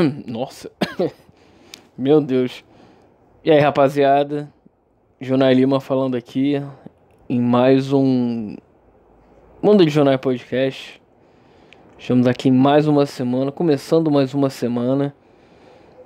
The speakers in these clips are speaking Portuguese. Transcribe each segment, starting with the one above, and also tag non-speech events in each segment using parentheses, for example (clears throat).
(coughs) Nossa. (coughs) Meu Deus. E aí, rapaziada? Jonai Lima falando aqui em mais um Mundo de Jonai Podcast. Estamos aqui em mais uma semana, começando mais uma semana.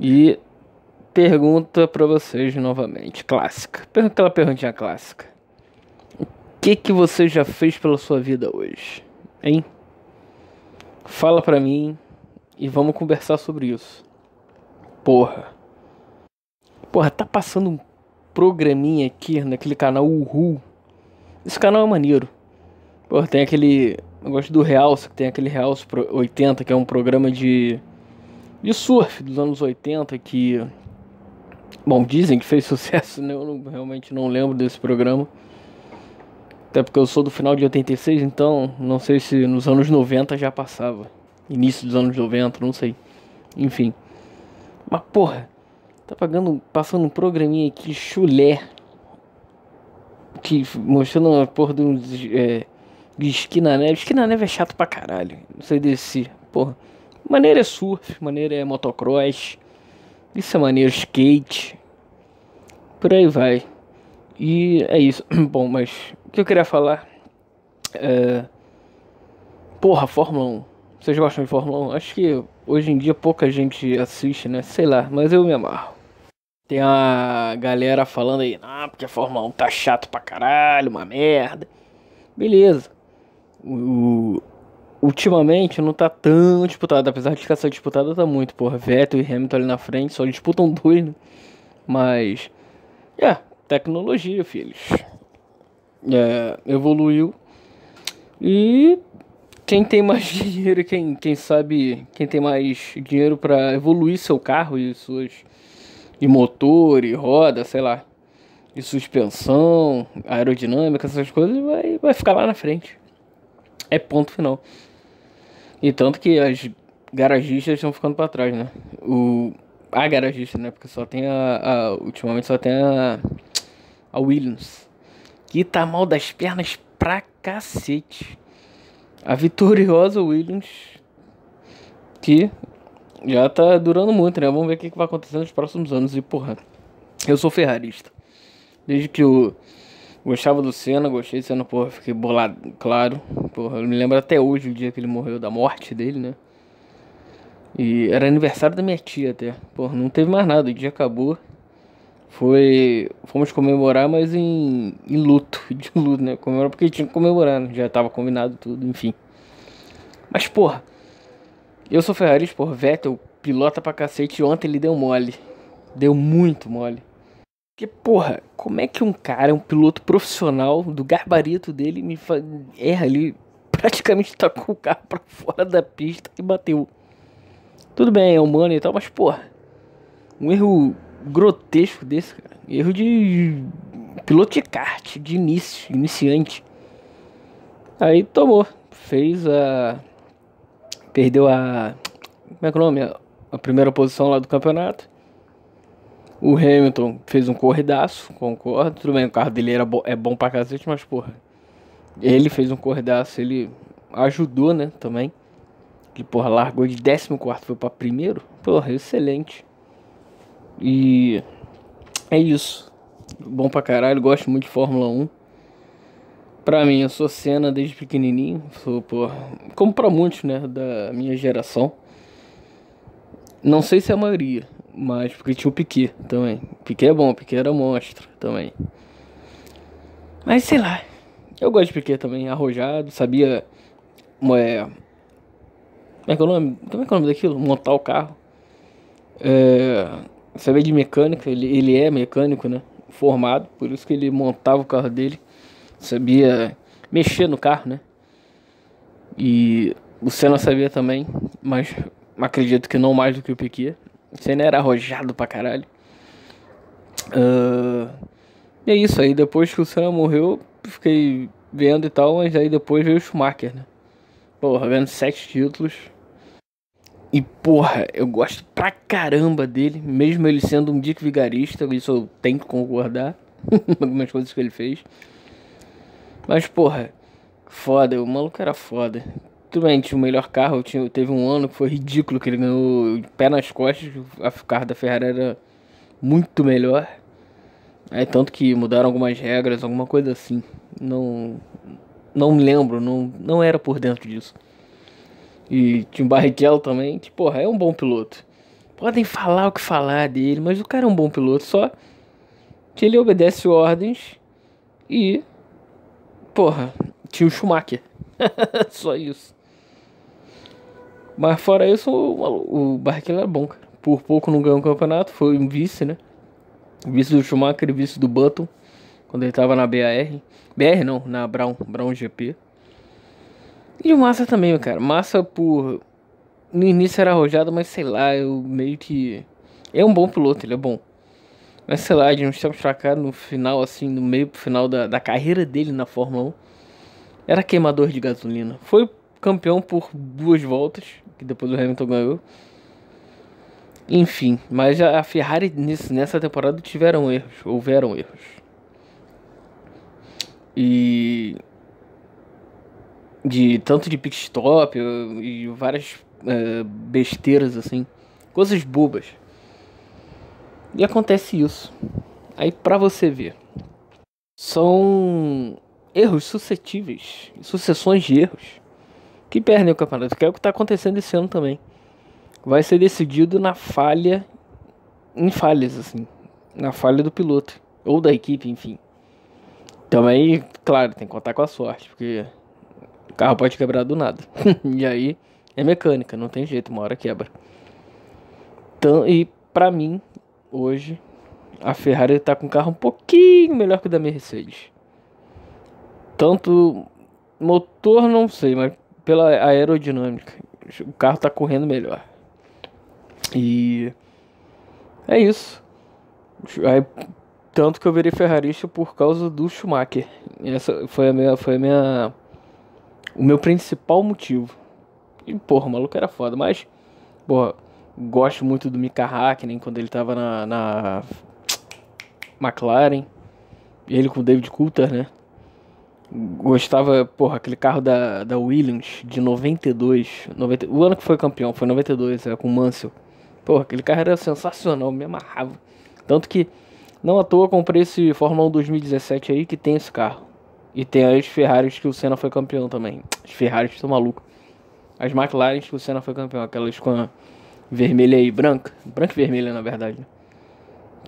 E pergunta para vocês novamente, clássica. Aquela perguntinha clássica. O que que você já fez pela sua vida hoje? Hein? Fala pra mim e vamos conversar sobre isso. Porra. Porra, tá passando um programinha aqui naquele canal Uhul. Esse canal é maneiro. Porra, tem aquele. Eu gosto do Realce, que tem aquele Realce 80, que é um programa de. de surf dos anos 80 que. Bom, dizem que fez (laughs) sucesso, né? Eu não, realmente não lembro desse programa. Até porque eu sou do final de 86, então não sei se nos anos 90 já passava. Início dos anos 90, não sei. Enfim. Mas porra, tá pagando, passando um programinha aqui chulé. Que mostrando uma porra de, um, é, de esquina neve. Esquina neve é chato pra caralho. Não sei desse. Porra. Maneira é surf, maneira é motocross. Isso é maneiro, skate. Por aí vai. E é isso. (clears throat) Bom, mas o que eu queria falar é. Porra, Fórmula 1. Vocês gostam de Fórmula 1? Acho que hoje em dia pouca gente assiste, né? Sei lá, mas eu me amarro. Tem a galera falando aí, ah, porque a Fórmula 1 tá chato pra caralho, uma merda. Beleza. O, ultimamente não tá tão disputado, apesar de ficar só disputada, tá muito, porra. Vettel e Hamilton ali na frente, só disputam dois, né? Mas, é, tecnologia, filhos. É, evoluiu. E quem tem mais (laughs) dinheiro, quem, quem sabe, quem tem mais dinheiro para evoluir seu carro e suas e motor e roda, sei lá, e suspensão, aerodinâmica, essas coisas, vai, vai ficar lá na frente. É ponto final. E tanto que as garagistas estão ficando para trás, né? O a garagista, né? Porque só tem a, a ultimamente só tem a a Williams, que tá mal das pernas pra cacete a vitoriosa Williams, que já tá durando muito, né? Vamos ver o que, vai acontecer nos próximos anos. E, porra, eu sou ferrarista. Desde que eu gostava do Senna, gostei do Senna, porra, fiquei bolado, claro. Porra, eu me lembro até hoje o dia que ele morreu, da morte dele, né? E era aniversário da minha tia até. Porra, não teve mais nada, o dia acabou. Foi. Fomos comemorar, mas em, em luto. (laughs) De luto, né? Comemorar porque tinha que comemorar, né? Já tava combinado tudo, enfim. Mas, porra. Eu sou Ferrari, porra. Vettel pilota pra cacete. Ontem ele deu mole. Deu muito mole. Porque, porra, como é que um cara, um piloto profissional, do gabarito dele, me fa... erra ali, (laughs) praticamente tacou o carro pra fora da pista e bateu. Tudo bem, é humano e tal, mas, porra, um erro grotesco desse, cara. Erro de piloto de kart, de início, iniciante. Aí tomou, fez a. Perdeu a. Como é que é o nome? A primeira posição lá do campeonato. O Hamilton fez um corridaço, concordo. Tudo bem, o carro dele era bo é bom pra cacete, mas porra. Ele fez um corridaço, ele ajudou, né, também. Que porra, largou de 14 foi pra primeiro. Porra, excelente. E é isso. Bom pra caralho, gosto muito de Fórmula 1. Pra mim, eu sou cena desde pequenininho. Sou, pô, como pra muitos, né, da minha geração. Não sei se é a maioria, mas porque tinha o Piquet também. Piquet é bom, Piquet era monstro também. Mas sei lá, eu gosto de Piquet também, arrojado, sabia. É, como é que é o nome? Como é que é o nome daquilo? Montar o carro. É, saber de mecânica, ele, ele é mecânico, né? Formado, por isso que ele montava o carro dele, sabia mexer no carro, né? E o Senna sabia também, mas acredito que não mais do que o Piquet. O Senna era arrojado pra caralho. Uh, e é isso aí, depois que o Senna morreu, fiquei vendo e tal, mas aí depois veio o Schumacher, né? Porra, vendo sete títulos, e porra, eu gosto pra caramba dele, mesmo ele sendo um dick vigarista, isso eu tenho que concordar com (laughs) algumas coisas que ele fez. Mas porra, foda, o maluco era foda. tudo bem, tinha o melhor carro. Tinha, teve um ano que foi ridículo, que ele ganhou pé nas costas. A carro da Ferrari era muito melhor. Aí tanto que mudaram algumas regras, alguma coisa assim. Não. Não me lembro, não, não era por dentro disso. E tinha o Barrichello também, que, porra, é um bom piloto. Podem falar o que falar dele, mas o cara é um bom piloto, só que ele obedece ordens e. Porra, tinha o Schumacher. (laughs) só isso. Mas fora isso, o, o Barrichello era bom, cara. Por pouco não ganhou o campeonato, foi um vice, né? Vice do Schumacher e vice do Button, quando ele tava na BAR. BR não, na Brown, Brown GP. E o Massa também, cara. Massa por. No início era arrojado, mas sei lá, eu meio que. É um bom piloto, ele é bom. Mas sei lá, de uns tempos pra cá, no final, assim, no meio pro final da, da carreira dele na Fórmula 1, era queimador de gasolina. Foi campeão por duas voltas, que depois o Hamilton ganhou. Enfim, mas a Ferrari nesse, nessa temporada tiveram erros, houveram erros. E de tanto de pit stop e várias uh, besteiras assim, coisas bobas. E acontece isso. Aí para você ver, são erros suscetíveis, sucessões de erros que perdem o campeonato, que é o que está acontecendo esse ano também. Vai ser decidido na falha, em falhas assim, na falha do piloto ou da equipe, enfim. Também, claro, tem que contar com a sorte, porque o carro pode quebrar do nada. (laughs) e aí é mecânica, não tem jeito, uma hora quebra. Então, e pra mim, hoje, a Ferrari tá com um carro um pouquinho melhor que o da Mercedes. Tanto motor, não sei, mas pela aerodinâmica, o carro tá correndo melhor. E é isso. Tanto que eu virei ferrarista por causa do Schumacher. Essa foi a minha, foi a minha o meu principal motivo. E, porra, o maluco era foda. Mas, porra, gosto muito do Mika Hakkinen quando ele tava na, na McLaren. Ele com o David Coulter, né? Gostava, porra, aquele carro da, da Williams de 92. 90, o ano que foi campeão, foi 92, é, com o Mansell. Porra, aquele carro era sensacional, me amarrava. Tanto que, não à toa, comprei esse Fórmula 1 2017 aí que tem esse carro. E tem as Ferraris que o Senna foi campeão também. As Ferraris estão malucas. As McLaren que o Senna foi campeão, aquelas com a vermelha e branca. Branca e vermelha, na verdade.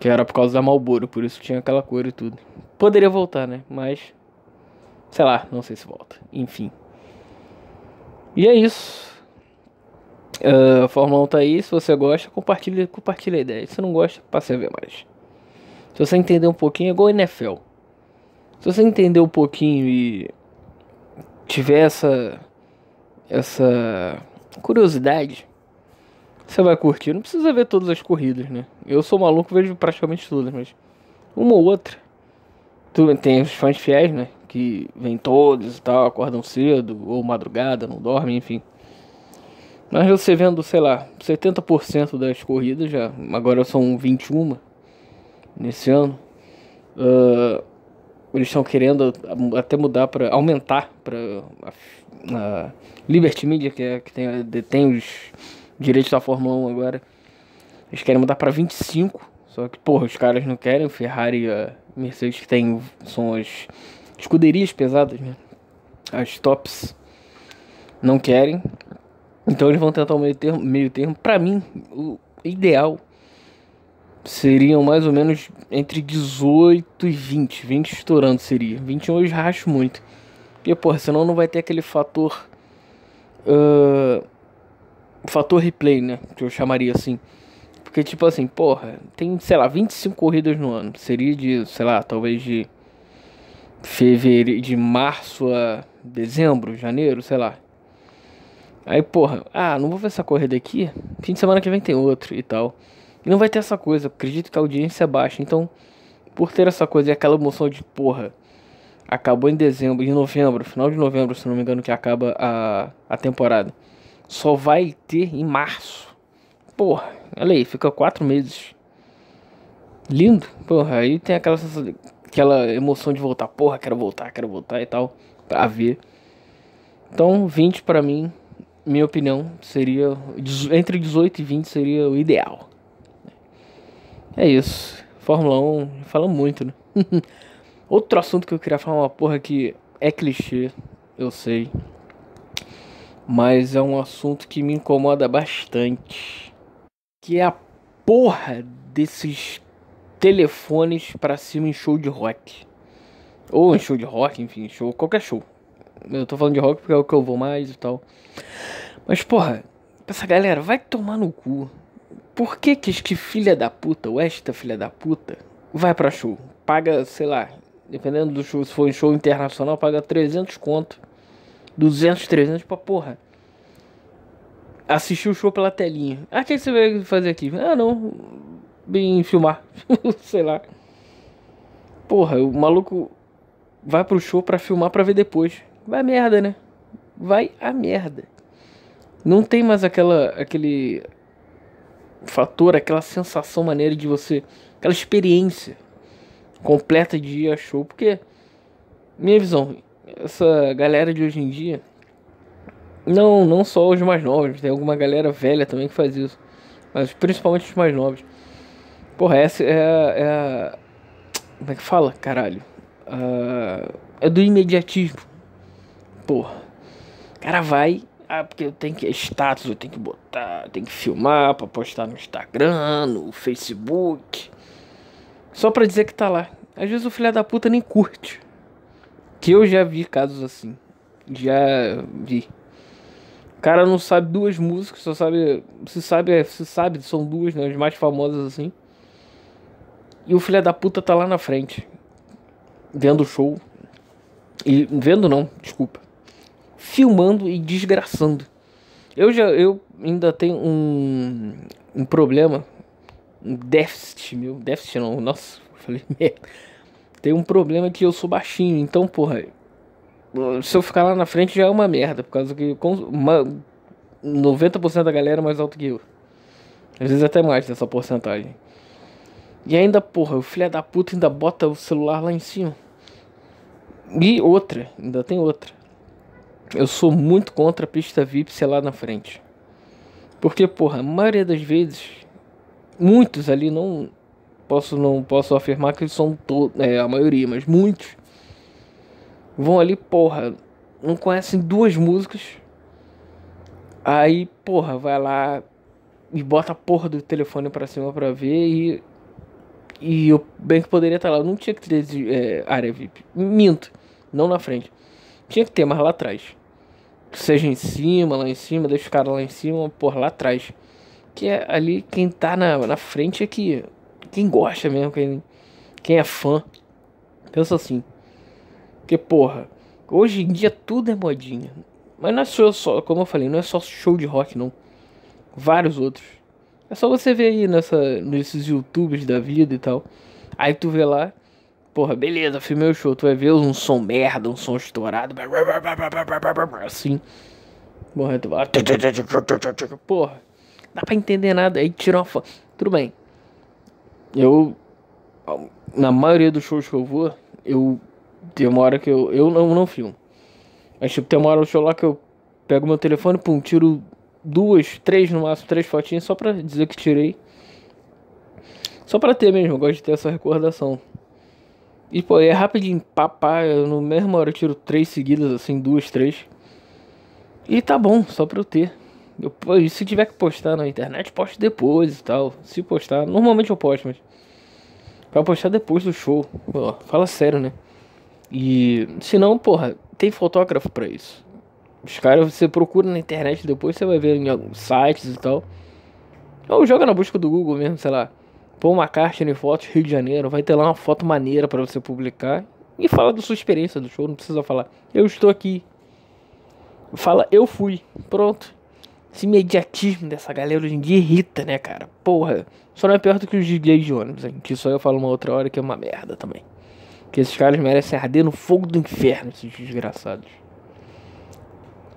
Que era por causa da Marlboro, por isso tinha aquela cor e tudo. Poderia voltar, né? Mas. Sei lá, não sei se volta. Enfim. E é isso. Uh, a Fórmula 1 tá aí. Se você gosta, compartilha, compartilha a ideia. Se não gosta, passe a ver mais. Se você entender um pouquinho, é igual NFL. Se você entender um pouquinho e tiver essa essa curiosidade, você vai curtir. Não precisa ver todas as corridas, né? Eu sou maluco, vejo praticamente todas, mas uma ou outra. Tu, tem os fãs fiéis, né? Que vêm todos e tal, acordam cedo ou madrugada, não dormem, enfim. Mas você vendo, sei lá, 70% das corridas já, agora são 21 nesse ano. Uh, eles estão querendo até mudar para aumentar para a, a, Liberty Media, que, é, que tem, os direitos da Fórmula 1 agora. Eles querem mudar para 25. Só que, porra, os caras não querem. Ferrari e a Mercedes, que tem, são as escuderias pesadas, né? As tops não querem. Então eles vão tentar o meio termo. Meio termo. Mim, o ideal seriam mais ou menos entre 18 e 20. 20 estourando seria. 21 eu já racho muito. Porque, porra, senão não vai ter aquele fator. Uh, fator replay, né? Que eu chamaria assim. Porque, tipo assim, porra, tem, sei lá, 25 corridas no ano. Seria de, sei lá, talvez de fevereiro, de março a dezembro, janeiro, sei lá. Aí, porra, ah, não vou ver essa corrida aqui. Fim de semana que vem tem outro e tal. E não vai ter essa coisa, acredito que a audiência é baixa. Então, por ter essa coisa e aquela emoção de porra, acabou em dezembro, em novembro, final de novembro, se não me engano, que acaba a, a temporada. Só vai ter em março. Porra, olha aí, fica quatro meses. Lindo, porra, aí tem aquela, aquela emoção de voltar, porra, quero voltar, quero voltar e tal, pra ver. Então, 20 para mim, minha opinião, seria entre 18 e 20 seria o ideal. É isso. Fórmula 1, fala muito, né? (laughs) Outro assunto que eu queria falar uma porra que é clichê, eu sei. Mas é um assunto que me incomoda bastante. Que é a porra desses telefones para cima em show de rock. Ou em show de rock, enfim, show, qualquer show. Eu tô falando de rock porque é o que eu vou mais e tal. Mas, porra, essa galera vai tomar no cu. Por que que este filha da puta, ou esta filha da puta, vai pra show? Paga, sei lá, dependendo do show, se for um show internacional, paga 300 conto. 200, 300 pra porra. Assistir o show pela telinha. Ah, o que você vai fazer aqui? Ah, não. Bem filmar. (laughs) sei lá. Porra, o maluco vai pro show pra filmar pra ver depois. Vai merda, né? Vai a merda. Não tem mais aquela aquele fator, aquela sensação maneira de você, aquela experiência completa de ir a show, porque minha visão, essa galera de hoje em dia, não, não só os mais novos, tem alguma galera velha também que faz isso, mas principalmente os mais novos. Porra, essa é é a como é que fala, caralho? Uh, é do imediatismo. Porra. O cara vai. Ah, porque eu tenho que. Status eu tenho que botar. Tem que filmar pra postar no Instagram, no Facebook. Só pra dizer que tá lá. Às vezes o filho da puta nem curte. Que eu já vi casos assim. Já vi. O cara não sabe duas músicas, só sabe. Se sabe, se sabe, são duas, né? As mais famosas assim. E o filho da puta tá lá na frente. Vendo o show. E vendo não, desculpa. Filmando e desgraçando. Eu já eu ainda tenho um um problema, um déficit, meu, déficit não, nossa, falei (laughs) merda. Tem um problema que eu sou baixinho, então, porra, se eu ficar lá na frente já é uma merda, por causa que uma, 90% da galera é mais alto que eu. Às vezes até mais dessa porcentagem. E ainda, porra, o filho da puta ainda bota o celular lá em cima. E outra, ainda tem outra. Eu sou muito contra a pista VIP ser lá na frente. Porque, porra, a maioria das vezes, muitos ali não posso não posso afirmar que eles são é, a maioria, mas muitos vão ali, porra, não conhecem duas músicas. Aí, porra, vai lá e bota a porra do telefone pra cima pra ver e e eu bem que poderia estar lá. Eu não tinha que ter é, área VIP. Minto. Não na frente. Tinha que ter, mas lá atrás. Seja em cima, lá em cima, deixa o cara lá em cima, por lá atrás. Que é ali quem tá na, na frente é que. Quem gosta mesmo, quem, quem é fã. Pensa assim. Porque, porra, hoje em dia tudo é modinha. Mas não é só, só, como eu falei, não é só show de rock, não. Vários outros. É só você ver aí nessa, nesses youtubers da vida e tal. Aí tu vê lá, porra, beleza, filmei o show. Tu vai ver um som merda, um som estourado. Assim. Porra, tu vai. Porra, dá pra entender nada. Aí tira uma foto. Tudo bem. Eu. Na maioria dos shows que eu vou, eu. Tem uma hora que eu. Eu não, não filmo. Mas tipo, tem uma hora no show lá que eu pego meu telefone, pum, tiro duas, três no máximo, três fotinhas só pra dizer que tirei. Só pra ter mesmo, eu gosto de ter essa recordação. E pô, é rapidinho, papá, eu no mesmo hora eu tiro três seguidas, assim, duas, três. E tá bom, só pra eu ter. Eu, se tiver que postar na internet, posto depois e tal. Se postar, normalmente eu posto, mas. Pra postar depois do show. Pô, fala sério, né? E se não, porra, tem fotógrafo pra isso. Os caras você procura na internet depois, você vai ver em alguns sites e tal. Ou joga na busca do Google mesmo, sei lá. Põe uma caixa em fotos Rio de Janeiro, vai ter lá uma foto maneira para você publicar. E fala da sua experiência do show, não precisa falar. Eu estou aqui. Fala, eu fui. Pronto. Esse imediatismo dessa galera hoje em dia irrita, né, cara? Porra. Só não é pior do que os DJs de ônibus, hein? Que só eu falo uma outra hora que é uma merda também. Que esses caras merecem arder no fogo do inferno, esses desgraçados.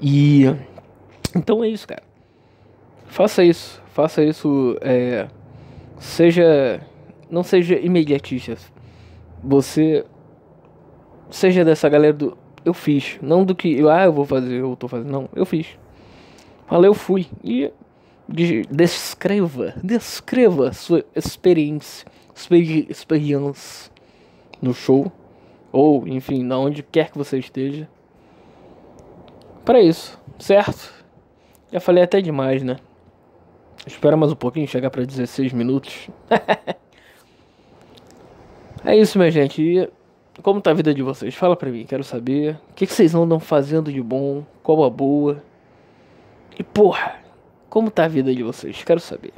E então é isso, cara. Faça isso, faça isso. É, seja, não seja imediatista. Você seja dessa galera do eu fiz. Não do que, ah, eu vou fazer, eu tô fazendo. Não, eu fiz. Falei, eu fui. E descreva, descreva sua experiência, experiência no show. Ou, enfim, na onde quer que você esteja. Para isso, certo? Já falei até demais, né? Espera mais um pouquinho, chegar para 16 minutos. (laughs) é isso, minha gente. E como tá a vida de vocês? Fala pra mim, quero saber. O que, que vocês andam fazendo de bom? Qual a boa? E porra, como tá a vida de vocês? Quero saber.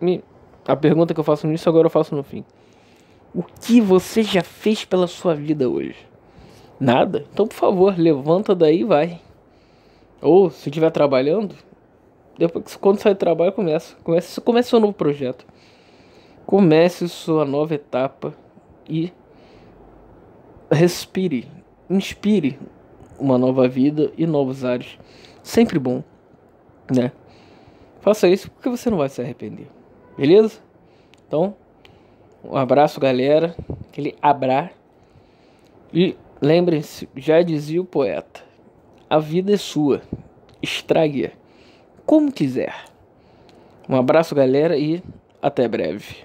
Me... A pergunta que eu faço nisso agora eu faço no fim. O que você já fez pela sua vida hoje? Nada? Então, por favor, levanta daí e vai. Ou, se estiver trabalhando, depois quando sair do trabalho, começa. Comece, comece seu novo projeto. Comece sua nova etapa e respire, inspire uma nova vida e novos ares. Sempre bom, né? Faça isso porque você não vai se arrepender. Beleza? Então, um abraço, galera. Aquele abra. E lembrem-se, já dizia o poeta: a vida é sua. Estrague-a como quiser. Um abraço, galera, e até breve.